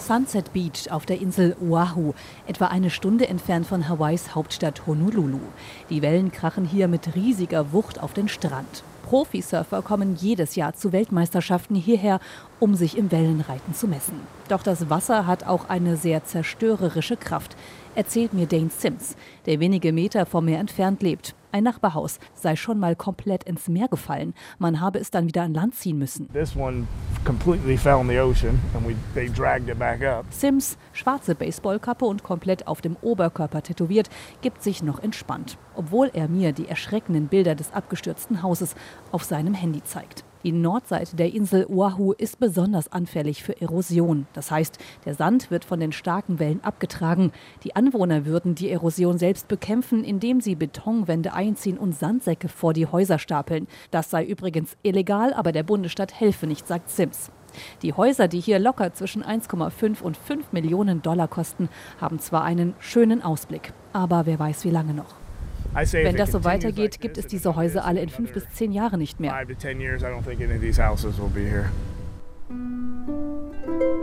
Sunset Beach auf der Insel Oahu, etwa eine Stunde entfernt von Hawaiis Hauptstadt Honolulu. Die Wellen krachen hier mit riesiger Wucht auf den Strand. Profisurfer kommen jedes Jahr zu Weltmeisterschaften hierher, um sich im Wellenreiten zu messen. Doch das Wasser hat auch eine sehr zerstörerische Kraft, erzählt mir Dane Sims, der wenige Meter vom Meer entfernt lebt. Ein Nachbarhaus sei schon mal komplett ins Meer gefallen. Man habe es dann wieder an Land ziehen müssen. Sims, schwarze Baseballkappe und komplett auf dem Oberkörper tätowiert, gibt sich noch entspannt, obwohl er mir die erschreckenden Bilder des abgestürzten Hauses auf seinem Handy zeigt. Die Nordseite der Insel Oahu ist besonders anfällig für Erosion. Das heißt, der Sand wird von den starken Wellen abgetragen. Die Anwohner würden die Erosion selbst bekämpfen, indem sie Betonwände einziehen und Sandsäcke vor die Häuser stapeln. Das sei übrigens illegal, aber der Bundesstaat helfe nicht, sagt Sims. Die Häuser, die hier locker zwischen 1,5 und 5 Millionen Dollar kosten, haben zwar einen schönen Ausblick, aber wer weiß wie lange noch. Wenn das so weitergeht, gibt es diese Häuser alle in fünf bis zehn Jahren nicht mehr.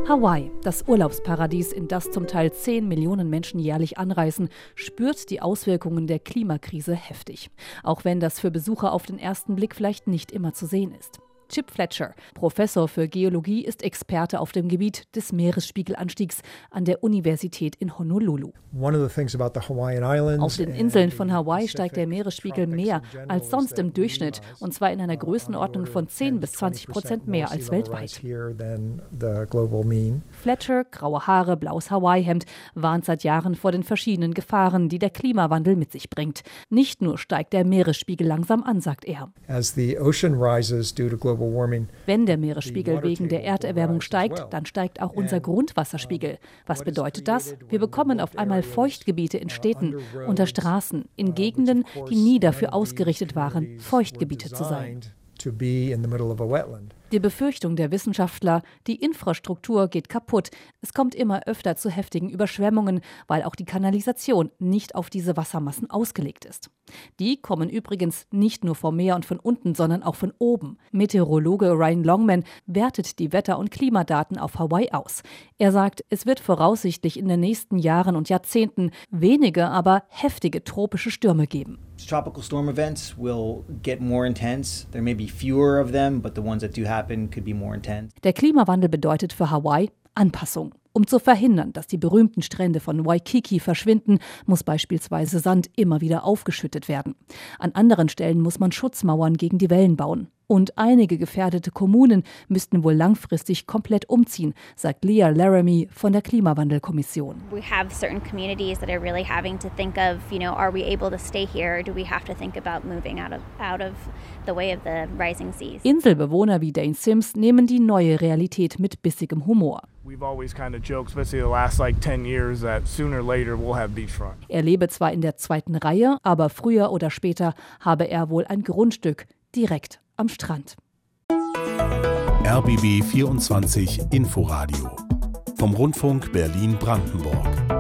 Hawaii, das Urlaubsparadies, in das zum Teil 10 Millionen Menschen jährlich anreisen, spürt die Auswirkungen der Klimakrise heftig. Auch wenn das für Besucher auf den ersten Blick vielleicht nicht immer zu sehen ist. Chip Fletcher, Professor für Geologie, ist Experte auf dem Gebiet des Meeresspiegelanstiegs an der Universität in Honolulu. Auf den Inseln von Hawaii steigt der Meeresspiegel mehr als sonst im Durchschnitt, und zwar in einer Größenordnung von 10 bis 20 Prozent mehr als weltweit. Fletcher, graue Haare, blaues Hawaii-Hemd, warnt seit Jahren vor den verschiedenen Gefahren, die der Klimawandel mit sich bringt. Nicht nur steigt der Meeresspiegel langsam an, sagt er. As the ocean rises due to wenn der Meeresspiegel wegen der Erderwärmung steigt, dann steigt auch unser Grundwasserspiegel. Was bedeutet das? Wir bekommen auf einmal Feuchtgebiete in Städten, unter Straßen, in Gegenden, die nie dafür ausgerichtet waren, Feuchtgebiete zu sein. Die Befürchtung der Wissenschaftler, die Infrastruktur geht kaputt. Es kommt immer öfter zu heftigen Überschwemmungen, weil auch die Kanalisation nicht auf diese Wassermassen ausgelegt ist. Die kommen übrigens nicht nur vom Meer und von unten, sondern auch von oben. Meteorologe Ryan Longman wertet die Wetter- und Klimadaten auf Hawaii aus. Er sagt, es wird voraussichtlich in den nächsten Jahren und Jahrzehnten wenige, aber heftige tropische Stürme geben. Tropical storm events will get more intense. There may be fewer of them, but the ones that do happen Der Klimawandel bedeutet für Hawaii Anpassung. Um zu verhindern, dass die berühmten Strände von Waikiki verschwinden, muss beispielsweise Sand immer wieder aufgeschüttet werden. An anderen Stellen muss man Schutzmauern gegen die Wellen bauen. Und einige gefährdete Kommunen müssten wohl langfristig komplett umziehen, sagt Leah Laramie von der Klimawandelkommission. We have certain communities that are really having to think of, you know, are we able to stay here? Do we have to think about moving out of out of the way of the rising seas? Inselbewohner wie Dane Sims nehmen die neue Realität mit bissigem Humor. Er lebe zwar in der zweiten Reihe, aber früher oder später habe er wohl ein Grundstück direkt am Strand. RBB 24 Inforadio vom Rundfunk Berlin-Brandenburg.